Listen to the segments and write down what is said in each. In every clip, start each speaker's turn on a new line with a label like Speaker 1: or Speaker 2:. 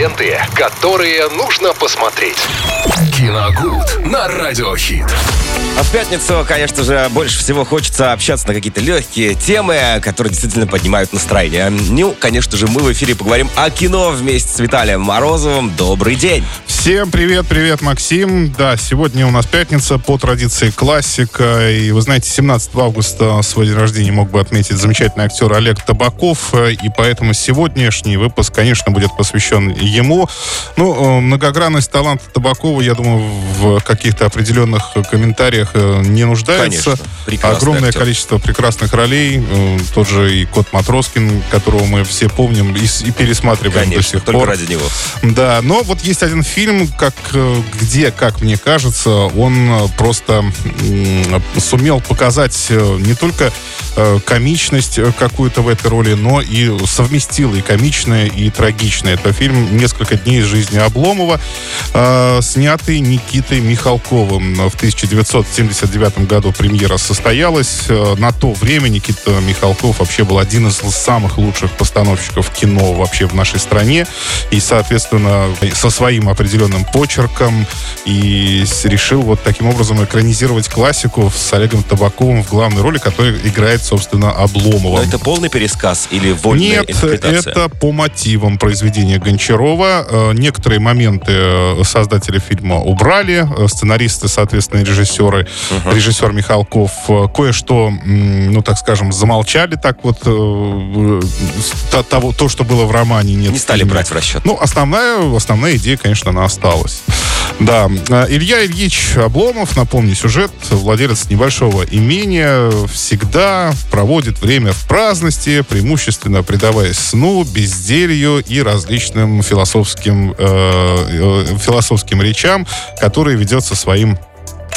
Speaker 1: Ленты, которые нужно посмотреть. Киногуд на Радиохит.
Speaker 2: А в пятницу, конечно же, больше всего хочется общаться на какие-то легкие темы, которые действительно поднимают настроение. Ну, конечно же, мы в эфире поговорим о кино вместе с Виталием Морозовым. Добрый день!
Speaker 3: Всем привет, привет, Максим. Да, сегодня у нас пятница, по традиции классика. И вы знаете, 17 августа свой день рождения мог бы отметить замечательный актер Олег Табаков. И поэтому сегодняшний выпуск, конечно, будет посвящен ему. Ну, э, многогранность таланта Табакова, я думаю, в каких-то определенных комментариях э, не нуждается.
Speaker 2: Конечно,
Speaker 3: Огромное
Speaker 2: актер.
Speaker 3: количество прекрасных ролей. Э, Тот же и Кот Матроскин, которого мы все помним и, и пересматриваем до
Speaker 2: Конечно,
Speaker 3: сих
Speaker 2: только
Speaker 3: пор.
Speaker 2: ради него.
Speaker 3: Да, но вот есть один фильм, как, где, как мне кажется, он просто сумел показать не только комичность какую-то в этой роли, но и совместил и комичное, и трагичное. Это фильм «Несколько дней из жизни Обломова», э, снятый Никитой Михалковым. В 1979 году премьера состоялась. Э, На то время Никита Михалков вообще был один из самых лучших постановщиков кино вообще в нашей стране. И, соответственно, со своим определенным почерком и решил вот таким образом экранизировать классику с Олегом Табаковым в главной роли, который играет, собственно, Обломова.
Speaker 2: Но это полный пересказ или вольная
Speaker 3: Нет,
Speaker 2: интерпретация?
Speaker 3: это по мотивам произведения Гончарова. Э, Некоторые моменты э, создатели фильма убрали, э, сценаристы, соответственно, режиссеры, режиссер Михалков кое-что, ну, так скажем, замолчали так вот то, того- то, что было в романе. Нет
Speaker 2: Не стали брать в расчет.
Speaker 3: Ну, основная, основная идея, конечно, она осталась. Да, э, Илья Ильич Обломов, напомню сюжет, владелец небольшого имения, всегда проводит время в праздности, преимущественно предаваясь сну, безделью и различным философским, э, э, философским речам, которые ведет со своим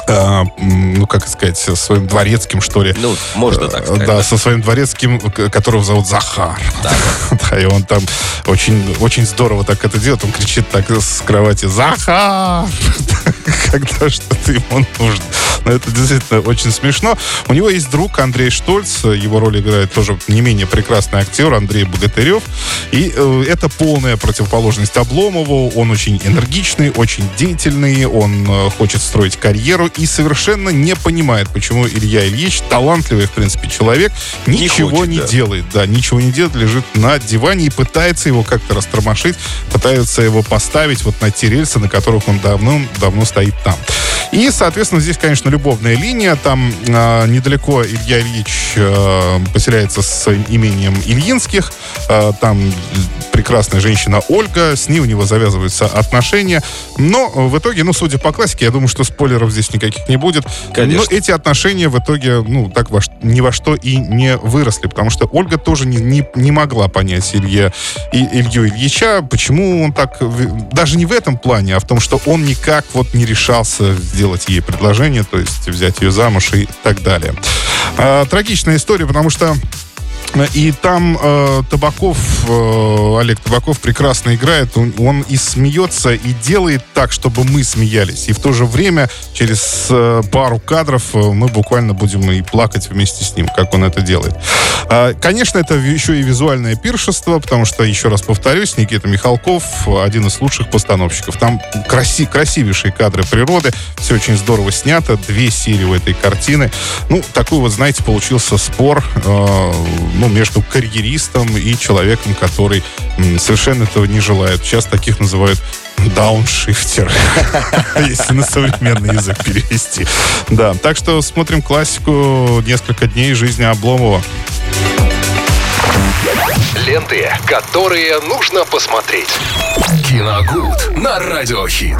Speaker 3: э, ну, как сказать, со своим дворецким, что ли.
Speaker 2: Ну, можно так
Speaker 3: Э,
Speaker 2: сказать.
Speaker 3: Да, со своим дворецким, которого зовут Захар. Да, и он там очень, очень здорово так это делает. Он кричит так с кровати «Захар!» Когда что-то ему нужно. Но это действительно очень смешно. У него есть друг Андрей Штольц. Его роль играет тоже не менее прекрасный актер Андрей Богатырев. И э, это полная противоположность Обломову. Он очень энергичный, очень деятельный. Он э, хочет строить карьеру и совершенно не понимает, почему Илья Ильич, талантливый, в принципе, человек,
Speaker 2: Не
Speaker 3: ничего
Speaker 2: хочет,
Speaker 3: не
Speaker 2: да.
Speaker 3: делает. Да, ничего не делает, лежит на диване и пытается его как-то растормошить, пытается его поставить вот на те рельсы, на которых он давно-давно стоит там. И, соответственно, здесь, конечно, любовная линия. Там э, недалеко Илья Ильич э, поселяется с своим имением Ильинских. Э, там прекрасная женщина Ольга. С ней у него завязываются отношения. Но в итоге, ну, судя по классике, я думаю, что спойлеров здесь никаких не будет.
Speaker 2: Конечно.
Speaker 3: Но эти отношения в итоге, ну, так во ни во что и не выросли. Потому что Ольга тоже не, не, не могла понять Илье, и, Илью Ильича, почему он так... Даже не в этом плане, а в том, что он никак вот не решался сделать ей предложение, то есть взять ее замуж и так далее. А, трагичная история, потому что и там э, Табаков, э, Олег Табаков прекрасно играет. Он, он и смеется, и делает так, чтобы мы смеялись. И в то же время через э, пару кадров э, мы буквально будем и плакать вместе с ним, как он это делает. А, конечно, это еще и визуальное пиршество, потому что, еще раз повторюсь, Никита Михалков один из лучших постановщиков. Там краси, красивейшие кадры природы, все очень здорово снято, две серии у этой картины. Ну, такой вот, знаете, получился спор э, ну, между карьеристом и человеком, который совершенно этого не желает. Сейчас таких называют дауншифтер, если на современный язык перевести. Да, так что смотрим классику «Несколько дней жизни Обломова».
Speaker 1: Ленты, которые нужно посмотреть. Киногуд на Радиохит.